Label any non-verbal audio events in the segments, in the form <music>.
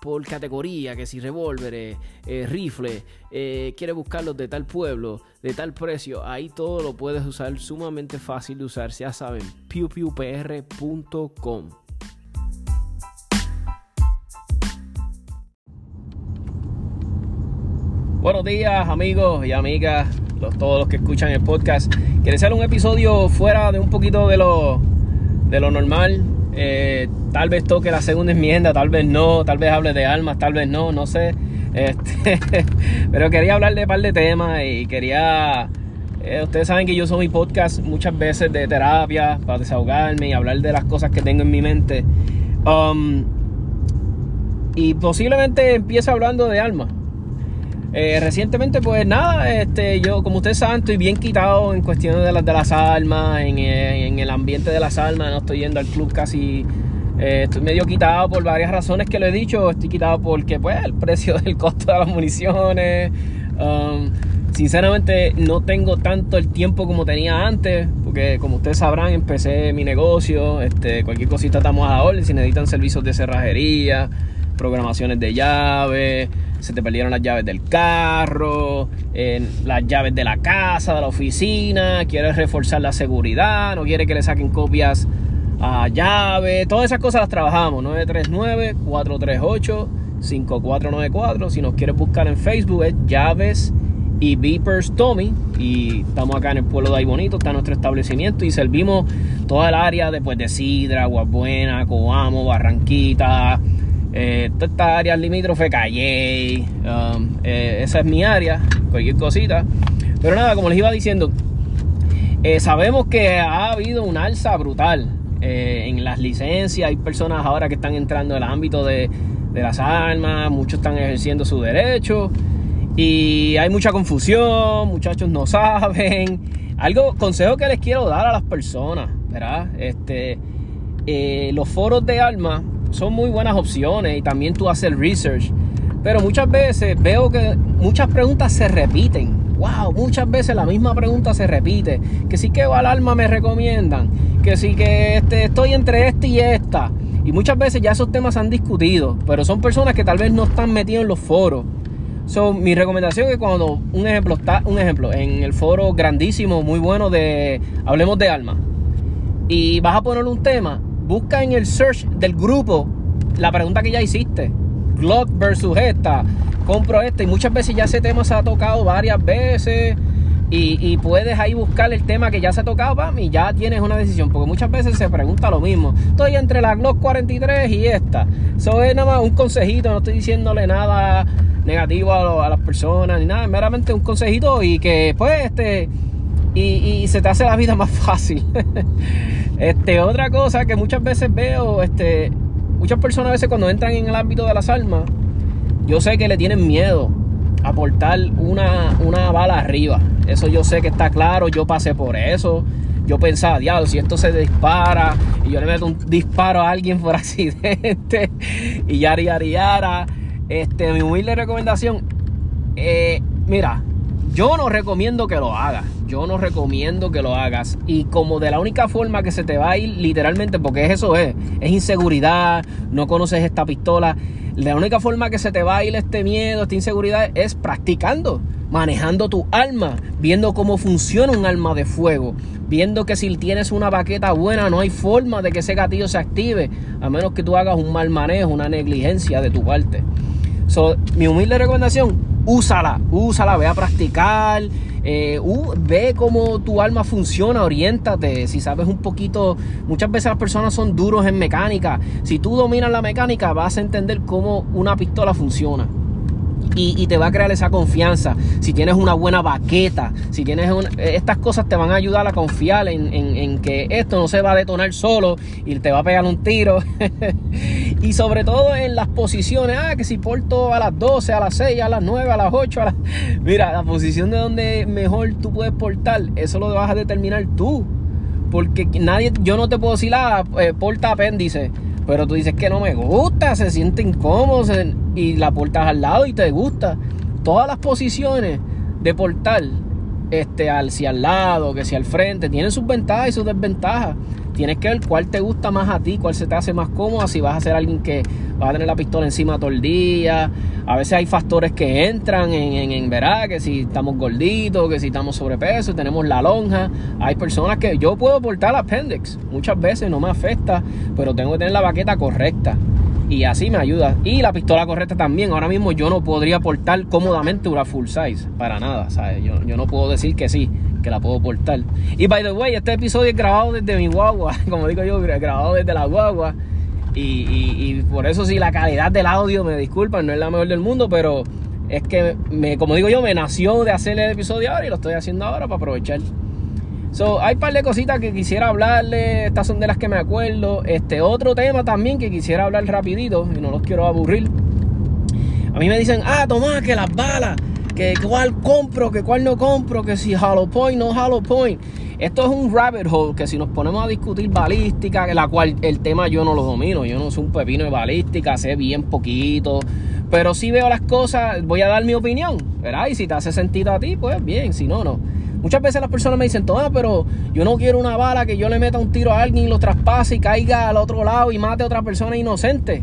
por categoría, que si revólveres, eh, rifles, eh, quieres buscarlos de tal pueblo, de tal precio, ahí todo lo puedes usar, sumamente fácil de usar, ya saben, pewpewpr.com. Buenos días amigos y amigas, todos los que escuchan el podcast. Quiero hacer un episodio fuera de un poquito de lo, de lo normal, eh, tal vez toque la segunda enmienda, tal vez no, tal vez hable de almas, tal vez no, no sé. Este, <laughs> pero quería hablar de un par de temas y quería... Eh, ustedes saben que yo soy mi podcast muchas veces de terapia para desahogarme y hablar de las cosas que tengo en mi mente. Um, y posiblemente empiece hablando de almas. Eh, recientemente, pues nada, este, yo, como ustedes saben, estoy bien quitado en cuestiones de las, de las almas, en, en, el ambiente de las almas, no estoy yendo al club casi. Eh, estoy medio quitado por varias razones que lo he dicho. Estoy quitado porque, pues, el precio <laughs> del costo de las municiones. Um, sinceramente, no tengo tanto el tiempo como tenía antes, porque, como ustedes sabrán, empecé mi negocio. Este, cualquier cosita estamos a la orden. Si necesitan servicios de cerrajería, programaciones de llaves se te perdieron las llaves del carro, las llaves de la casa, de la oficina, quieres reforzar la seguridad, no quieres que le saquen copias a llaves, todas esas cosas las trabajamos, 939-438-5494, si nos quieres buscar en Facebook es llaves y Beepers Tommy y estamos acá en el pueblo de Ahí Bonito, está nuestro establecimiento y servimos toda el área después de Sidra, Buena, Coamo, Barranquita, eh, toda esta área limítrofe, Calle, um, eh, esa es mi área, cualquier cosita. Pero nada, como les iba diciendo, eh, sabemos que ha habido un alza brutal eh, en las licencias. Hay personas ahora que están entrando en el ámbito de, de las armas, muchos están ejerciendo su derecho y hay mucha confusión, muchachos no <laughs> saben. Algo, consejo que les quiero dar a las personas, ¿verdad? Este, los foros de armas son muy buenas opciones y también tú haces research. Pero muchas veces veo que muchas preguntas se repiten. Wow, muchas veces la misma pregunta se repite. Que si que alarma me recomiendan. Que si que este, estoy entre este y esta. Y muchas veces ya esos temas se han discutido. Pero son personas que tal vez no están metidos en los foros. So, mi recomendación es cuando un ejemplo está, un ejemplo, en el foro grandísimo, muy bueno de Hablemos de Alma. Y vas a poner un tema, busca en el search del grupo la pregunta que ya hiciste. Glock versus esta. Compro esta. Y muchas veces ya ese tema se ha tocado varias veces. Y, puedes ahí buscar el tema que ya se ha tocado, pam, y ya tienes una decisión. Porque muchas veces se pregunta lo mismo. Estoy entre la Glock 43 y esta. Eso es nada más un consejito. No estoy diciéndole nada negativo a, las personas ni nada. Meramente un consejito y que pues este. Y, se te hace la vida más <laughs> fácil. Este, otra cosa que muchas veces veo, este, muchas personas a veces cuando entran en el ámbito de las armas, yo sé que le tienen miedo a portar una, una bala arriba. Eso yo sé que está claro, yo pasé por eso. Yo pensaba, diablo, si esto se dispara y yo le meto un disparo a alguien por <laughs> accidente y yari yari yara. Este, mi humilde recomendación, eh, mira, yo no recomiendo que lo hagas. Yo no recomiendo que lo hagas. Y como de la única forma que se te va a ir, literalmente, porque eso es, es inseguridad, no conoces esta pistola. La única forma que se te va a ir este miedo, esta inseguridad, es practicando, manejando tu arma, viendo cómo funciona un arma de fuego, viendo que si tienes una baqueta buena, no hay forma de que ese gatillo se active, a menos que tú hagas un mal manejo, una negligencia de tu parte. So, mi humilde recomendación, úsala, úsala, ve a practicar, eh, ve cómo tu alma funciona, oriéntate. Si sabes un poquito, muchas veces las personas son duros en mecánica. Si tú dominas la mecánica, vas a entender cómo una pistola funciona y, te va a crear esa confianza. Si tienes una buena baqueta, si tienes estas cosas te van a ayudar a confiar en, que esto no se va a detonar solo y te va a pegar un tiro. <laughs> y sobre todo en las posiciones, ah, que si porto a las 12, a las 6, a las 9, a las 8, a las... <laughs> Mira, la posición de donde mejor tú puedes portar, eso lo vas a determinar tú. Porque nadie, yo no te puedo decir, ah, eh, porta apéndice. Pero tú dices que no me gusta, se siente incómodo y la portas al lado y te gusta. Todas las posiciones de portal, este, si al lado, que si al frente, tienen sus ventajas y sus desventajas. Tienes que ver cuál te gusta más a ti, cuál se te hace más cómodo, si vas a ser alguien que va a tener la pistola encima todo el día. A veces hay factores que entran en, en, en que si estamos gorditos, que si estamos sobrepeso, tenemos la lonja. Hay personas que yo puedo portar appendix, muchas veces no me afecta, pero tengo que tener la baqueta correcta y así me ayuda. Y la pistola correcta también. Ahora mismo yo no podría portar cómodamente una full size, para nada, ¿sabes? Yo, yo no puedo decir que sí, que la puedo portar. Y by the way, este episodio es grabado desde mi guagua, <laughs> como digo yo, grabado desde la guagua. Y, por eso sí, la calidad del audio, me disculpan, no es la mejor del mundo, pero es que, me, como digo yo, me nació de hacer el episodio ahora y lo estoy haciendo ahora para aprovechar. So, hay un par de cositas que quisiera hablarle, estas son de las que me acuerdo. Este otro tema también que quisiera hablar rapidito y no los quiero aburrir. A mí me dicen, ah, Tomás, que las balas, que cuál compro, que cuál no compro, que si hollow point, no hollow point. Esto es un rabbit hole que si nos ponemos a discutir balística, la cual el tema yo no lo domino, yo no soy un pepino de balística, sé bien poquito, pero si veo las cosas, voy a dar mi opinión, ¿verdad? Y si te hace sentido a ti, pues bien, si no, no. Muchas veces las personas me dicen, toma, pero yo no quiero una bala que yo le meta un tiro a alguien y lo traspase y caiga al otro lado y mate a otra persona inocente.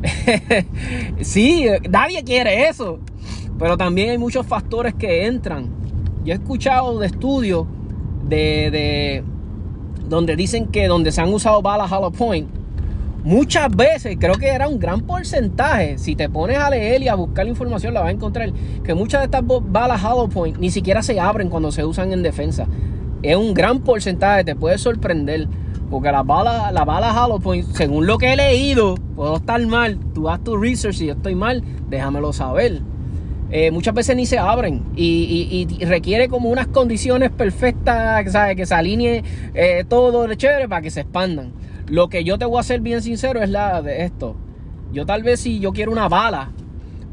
<laughs> sí, nadie quiere eso. Pero también hay muchos factores que entran. Yo he escuchado de estudios de, de donde dicen que donde se han usado balas hollow point, muchas veces, creo que era un gran porcentaje, si te pones a leer y a buscar la información la vas a encontrar, que muchas de estas balas hollow point ni siquiera se abren cuando se usan en defensa. Es un gran porcentaje, te puede sorprender. Porque las balas, la hollow point, según lo que he leído, puedo estar mal. Tú haz tu research, si yo estoy mal, déjamelo saber. Eh, muchas veces ni se abren y, requiere como unas condiciones perfectas, que se alinee eh, todo de chévere para que se expandan. Lo que yo te voy a ser bien sincero es la de esto. Yo tal vez si yo quiero una bala,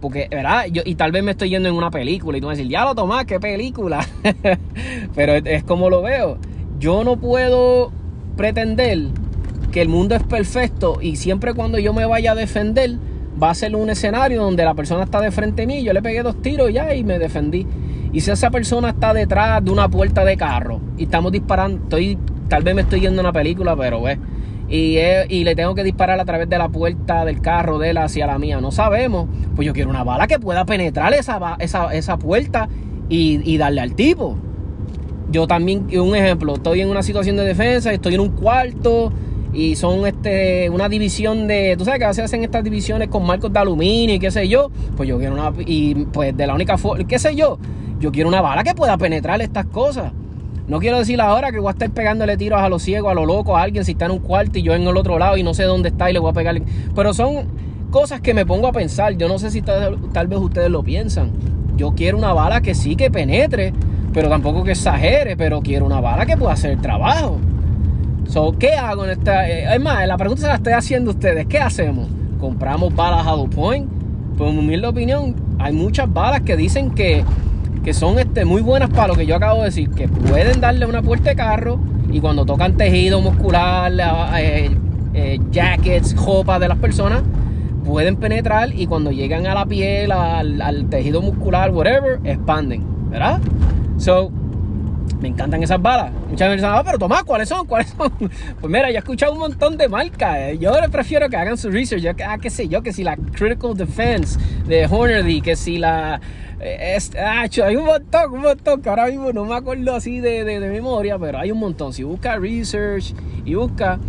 porque, ¿verdad? Yo, y tal vez me estoy yendo en una película y tú vas a decir, ya lo tomás, qué película. <laughs> Pero es, es como lo veo. Yo no puedo pretender que el mundo es perfecto y siempre cuando yo me vaya a defender, va a ser un escenario donde la persona está de frente a mí, yo le pegué dos tiros ya y me defendí. Y si esa persona está detrás de una puerta de carro y estamos disparando, estoy, tal vez me estoy yendo a una película, pero ve. Y, y, le tengo que disparar a través de la puerta del carro de él hacia la mía. No sabemos. Pues yo quiero una bala que pueda penetrar esa, esa, esa puerta y, y, darle al tipo. Yo también, un ejemplo, estoy en una situación de defensa, estoy en un cuarto, y son este una división de, tú sabes que a veces hacen estas divisiones con marcos de aluminio y qué sé yo, pues yo quiero una, y pues de la única forma, qué sé yo, yo quiero una bala que pueda penetrar estas cosas. No quiero decir ahora que voy a estar pegándole tiros a los ciegos, a lo loco, a alguien si está en un cuarto y yo en el otro lado y no sé dónde está y le voy a pegarle. Pero son cosas que me pongo a pensar. Yo no sé si tal, tal vez ustedes lo piensan. Yo quiero una bala que sí que penetre, pero tampoco que exagere, pero quiero una bala que pueda hacer el trabajo. So, ¿qué hago en esta? Eh, es más, la pregunta se la estoy haciendo a ustedes. ¿Qué hacemos? ¿Compramos balas a point? Pues en mi humilde opinión, hay muchas balas que dicen que, que son este, muy buenas para lo que yo acabo de decir, que pueden darle una puerta de carro y cuando tocan tejido muscular, eh, eh, jackets, jopas de las personas, pueden penetrar y cuando llegan a la piel, al, al tejido muscular, whatever, expanden, ¿verdad? So, me encantan esas balas. Muchas veces ah, pero Tomás, ¿cuáles son? ¿Cuáles son? <laughs> Pues mira, yo he escuchado un montón de marcas. Yo prefiero que hagan su research. Yo, ah, qué sé yo, que si la Critical Defense de Hornady, que si la... Eh, ah, hay un montón, un montón, que ahora mismo no me acuerdo así de, de, de memoria, pero hay un montón. Si busca research y busca...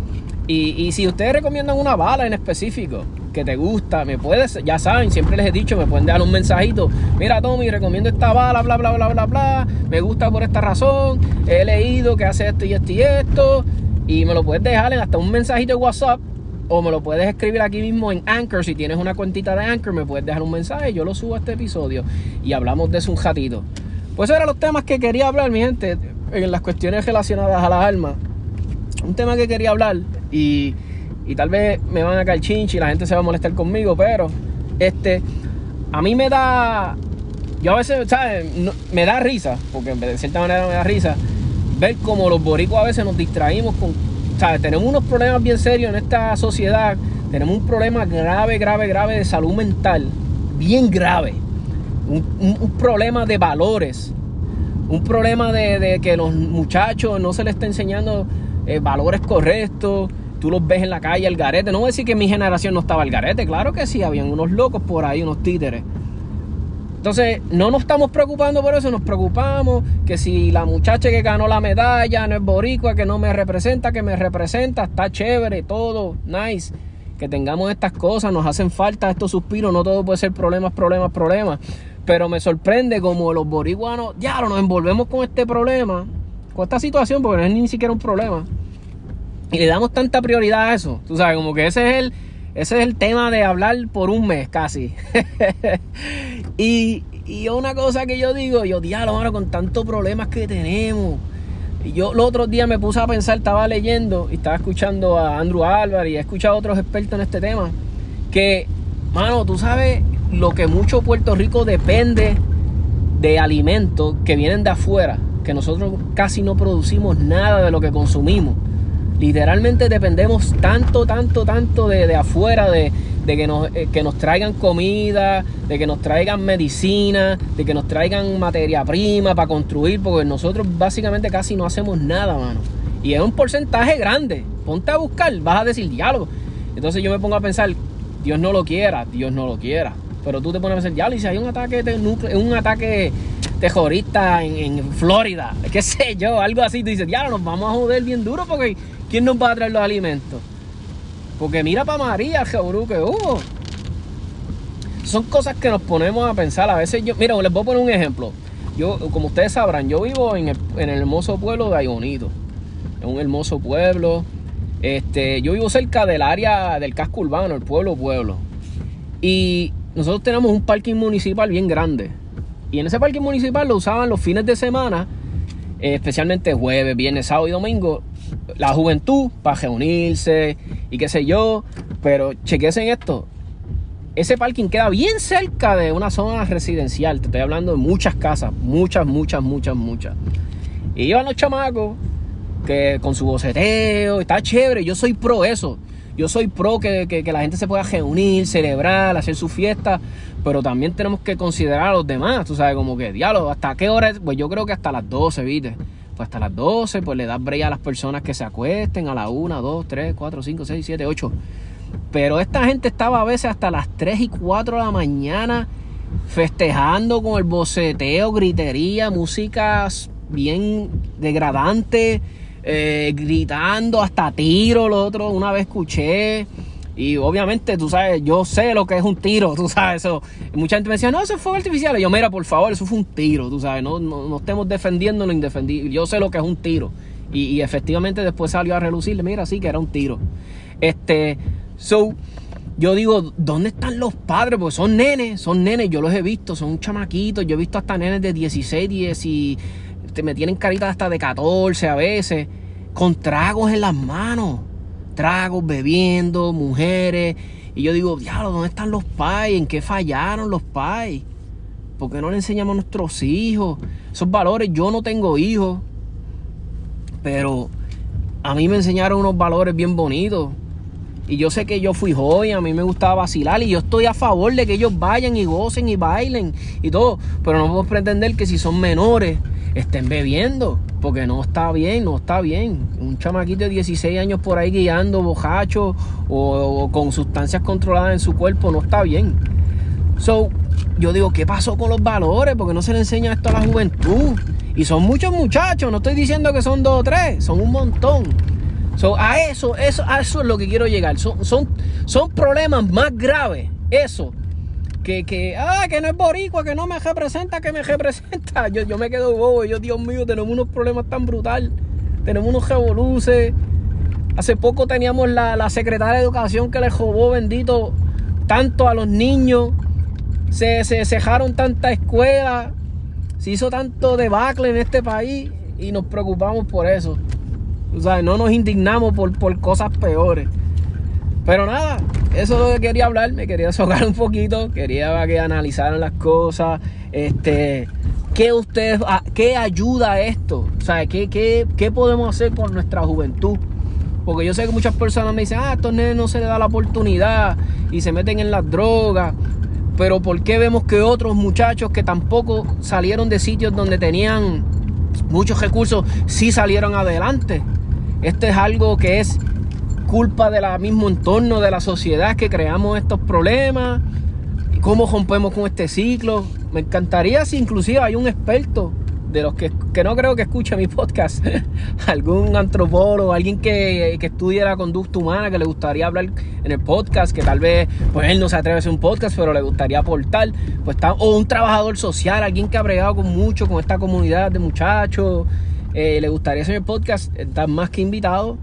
Y, si ustedes recomiendan una bala en específico, que te gusta, me puedes, ya saben, siempre les he dicho, me pueden dar un mensajito. Mira, Tommy, recomiendo esta bala, bla, bla, bla, bla, bla. Me gusta por esta razón. He leído que hace esto y esto y esto. Y me lo puedes dejar en hasta un mensajito de WhatsApp. O me lo puedes escribir aquí mismo en Anchor. Si tienes una cuentita de Anchor, me puedes dejar un mensaje. Yo lo subo a este episodio. Y hablamos de eso un ratito. Pues eran los temas que quería hablar, mi gente. En las cuestiones relacionadas a las armas. Un tema que quería hablar. Y y tal vez me van a caer chinchi y la gente se va a molestar conmigo, pero este, a mí me da, yo a veces, ¿sabes? me da risa, porque de cierta manera me da risa, ver cómo los boricuas a veces nos distraímos con, ¿sabes? Tenemos unos problemas bien serios en esta sociedad, tenemos un problema grave, grave, grave de salud mental, bien grave, un, problema de valores, un problema de, que los muchachos no se les está enseñando eh, valores correctos, tú los ves en la calle al garete, no voy a decir que mi generación no estaba al garete, claro que sí, habían unos locos por ahí, unos títeres entonces, no nos estamos preocupando por eso, nos preocupamos que si la muchacha que ganó la medalla no es boricua, que no me representa, que me representa, está chévere, todo, nice. Que tengamos estas cosas, nos hacen falta estos suspiros, no todo puede ser problemas, problemas, problemas. Pero me sorprende como los boricuanos, ya nos envolvemos con este problema, con esta situación, porque no es ni siquiera un problema. Y le damos tanta prioridad a eso. Tú sabes, como que ese es el, ese es el tema de hablar por un mes casi. <laughs> y, y una cosa que yo digo, yo diálogo mano, con tantos problemas que tenemos. Y yo los otros días me puse a pensar, estaba leyendo y estaba escuchando a Andrew Álvarez y he escuchado a otros expertos en este tema. Que, mano, tú sabes lo que mucho Puerto Rico depende de alimentos que vienen de afuera, que nosotros casi no producimos nada de lo que consumimos. Literalmente dependemos tanto, tanto, tanto de, afuera, de, que, nos, eh, que nos traigan comida, de que nos traigan medicina, de que nos traigan materia prima para construir, porque nosotros básicamente casi no hacemos nada, mano. Y es un porcentaje grande. Ponte a buscar, vas a decir diálogo. Entonces yo me pongo a pensar, Dios no lo quiera, Dios no lo quiera. Pero tú te pones a pensar, ya, y si hay un ataque de núcleo, un ataque terrorista en, en, Florida, <laughs> qué sé yo, algo así, tú dices, ya, nos vamos a joder bien duro porque ¿Quién nos va a traer los alimentos? Porque mira para María, el que hubo. Son cosas que nos ponemos a pensar. A veces yo, mira, les voy a poner un ejemplo. Yo, como ustedes sabrán, yo vivo en el, hermoso pueblo de Ayonito. En un hermoso pueblo. Este, yo vivo cerca del área del casco urbano, el pueblo pueblo. Y nosotros tenemos un parking municipal bien grande. Y en ese parking municipal lo usaban los fines de semana, especialmente jueves, viernes, sábado y domingo, la juventud para reunirse y qué sé yo. Pero chequense en esto. Ese parking queda bien cerca de una zona residencial. Te estoy hablando de muchas casas. Muchas, muchas, muchas, muchas. Y iban los chamacos que con su boceteo. Está chévere. Yo soy pro eso. Yo soy pro que, que la gente se pueda reunir, celebrar, hacer su fiesta. Pero también tenemos que considerar a los demás. Tú sabes, como que diálogo. ¿Hasta qué hora? Pues yo creo que hasta las 12, ¿viste? Pues hasta las 12, pues le das break a las personas que se acuesten a la 1, 2, 3, 4, 5, 6, 7, 8. Pero esta gente estaba a veces hasta las 3 y 4 de la mañana festejando con el boceteo, gritería, músicas bien degradante, eh, gritando hasta tiro. Lo otro, una vez escuché y obviamente, tú sabes, yo sé lo que es un tiro, <laughs> tú sabes eso. Mucha gente me decía, no, eso fue artificial. Y yo, mira, por favor, eso fue un tiro, tú sabes, no, no, estemos defendiendo lo indefendible. Yo sé lo que es un tiro. Y, efectivamente después salió a relucirle, mira, sí que era un tiro. Este, so, yo digo, ¿dónde están los padres? Porque son nenes, son nenes, yo los he visto, son chamaquitos. Yo he visto hasta nenes de 16, 10 y me tienen caritas hasta de 14 a veces, con tragos en las manos tragos, bebiendo, mujeres. Y yo digo, diablo, ¿dónde están los pais? ¿En qué fallaron los pais? ¿Por qué no le enseñamos a nuestros hijos? Esos valores, yo no tengo hijos, pero a mí me enseñaron unos valores bien bonitos. Y yo sé que yo fui joven, a mí me gustaba vacilar y yo estoy a favor de que ellos vayan y gocen y bailen y todo. Pero no puedo pretender que si son menores estén bebiendo porque no está bien, no está bien. Un chamaquito de 16 años por ahí guiando bojacho o, con sustancias controladas en su cuerpo no está bien. So, yo digo, ¿qué pasó con los valores? Porque no se le enseña esto a la juventud. Y son muchos muchachos, no estoy diciendo que son dos o tres, son un montón. So, a eso, eso, a eso es lo que quiero llegar. Son, son, son problemas más graves. Eso que, que, ah, que no es boricua, que no me representa, que me representa. <laughs> Yo, yo me quedo bobo, yo, Dios mío, tenemos unos problemas tan brutal. Tenemos unos revoluces. Hace poco teníamos la, la secretaria de educación que le robó, bendito, tanto a los niños. Se, se cejaron tantas escuelas. Se hizo tanto debacle en este país y nos preocupamos por eso. O sea, no nos indignamos por, por cosas peores. Pero nada, eso es lo que quería hablar, me quería socar un poquito, quería que analizaran las cosas. Este, ¿qué ustedes, qué ayuda a esto? O sea, ¿qué, qué, qué podemos hacer con nuestra juventud? Porque yo sé que muchas personas me dicen, ah, a estos nenes no se les da la oportunidad y se meten en las drogas. Pero ¿por qué vemos que otros muchachos que tampoco salieron de sitios donde tenían muchos recursos sí salieron adelante? Esto es algo que es culpa del mismo entorno de la sociedad que creamos estos problemas. ¿Cómo rompemos con este ciclo? Me encantaría si inclusive hay un experto de los que, no creo que escuche mi podcast, <laughs> algún antropólogo, alguien que, que estudie la conducta humana, que le gustaría hablar en el podcast, que tal vez pues él no se atreve a hacer un podcast, pero le gustaría aportar, pues o un trabajador social, alguien que ha bregado con mucho con esta comunidad de muchachos, eh, le gustaría hacer el podcast, está más que invitado.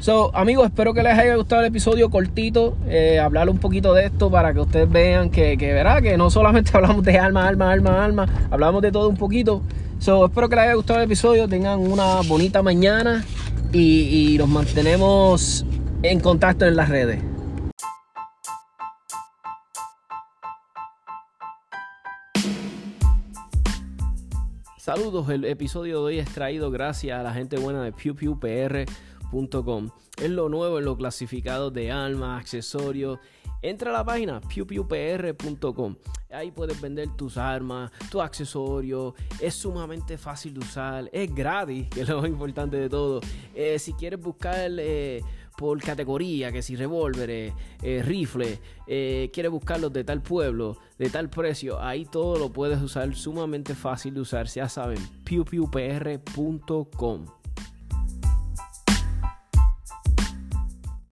So, amigos, espero que les haya gustado el episodio cortito, eh, hablar un poquito de esto para que ustedes vean que, que, ¿verdad? que no solamente <laughs> hablamos de alma, alma, alma, alma, hablamos de todo un poquito. So, espero que les haya gustado el episodio, tengan una bonita mañana y, y nos mantenemos en contacto en las redes. Saludos, el episodio de hoy es traído gracias a la gente buena de Es lo nuevo en los clasificados de alma, accesorios Entra a la página pewpewpr.com. Ahí puedes vender tus armas, tus accesorios. Es sumamente fácil de usar. Es gratis, que es lo más importante de todo. Eh, si quieres buscar eh, por categoría, que si revólveres, eh, rifles, quieres buscarlos de tal pueblo, de tal precio, ahí todo lo puedes usar. Sumamente fácil de usar. Ya saben, pewpewpr.com.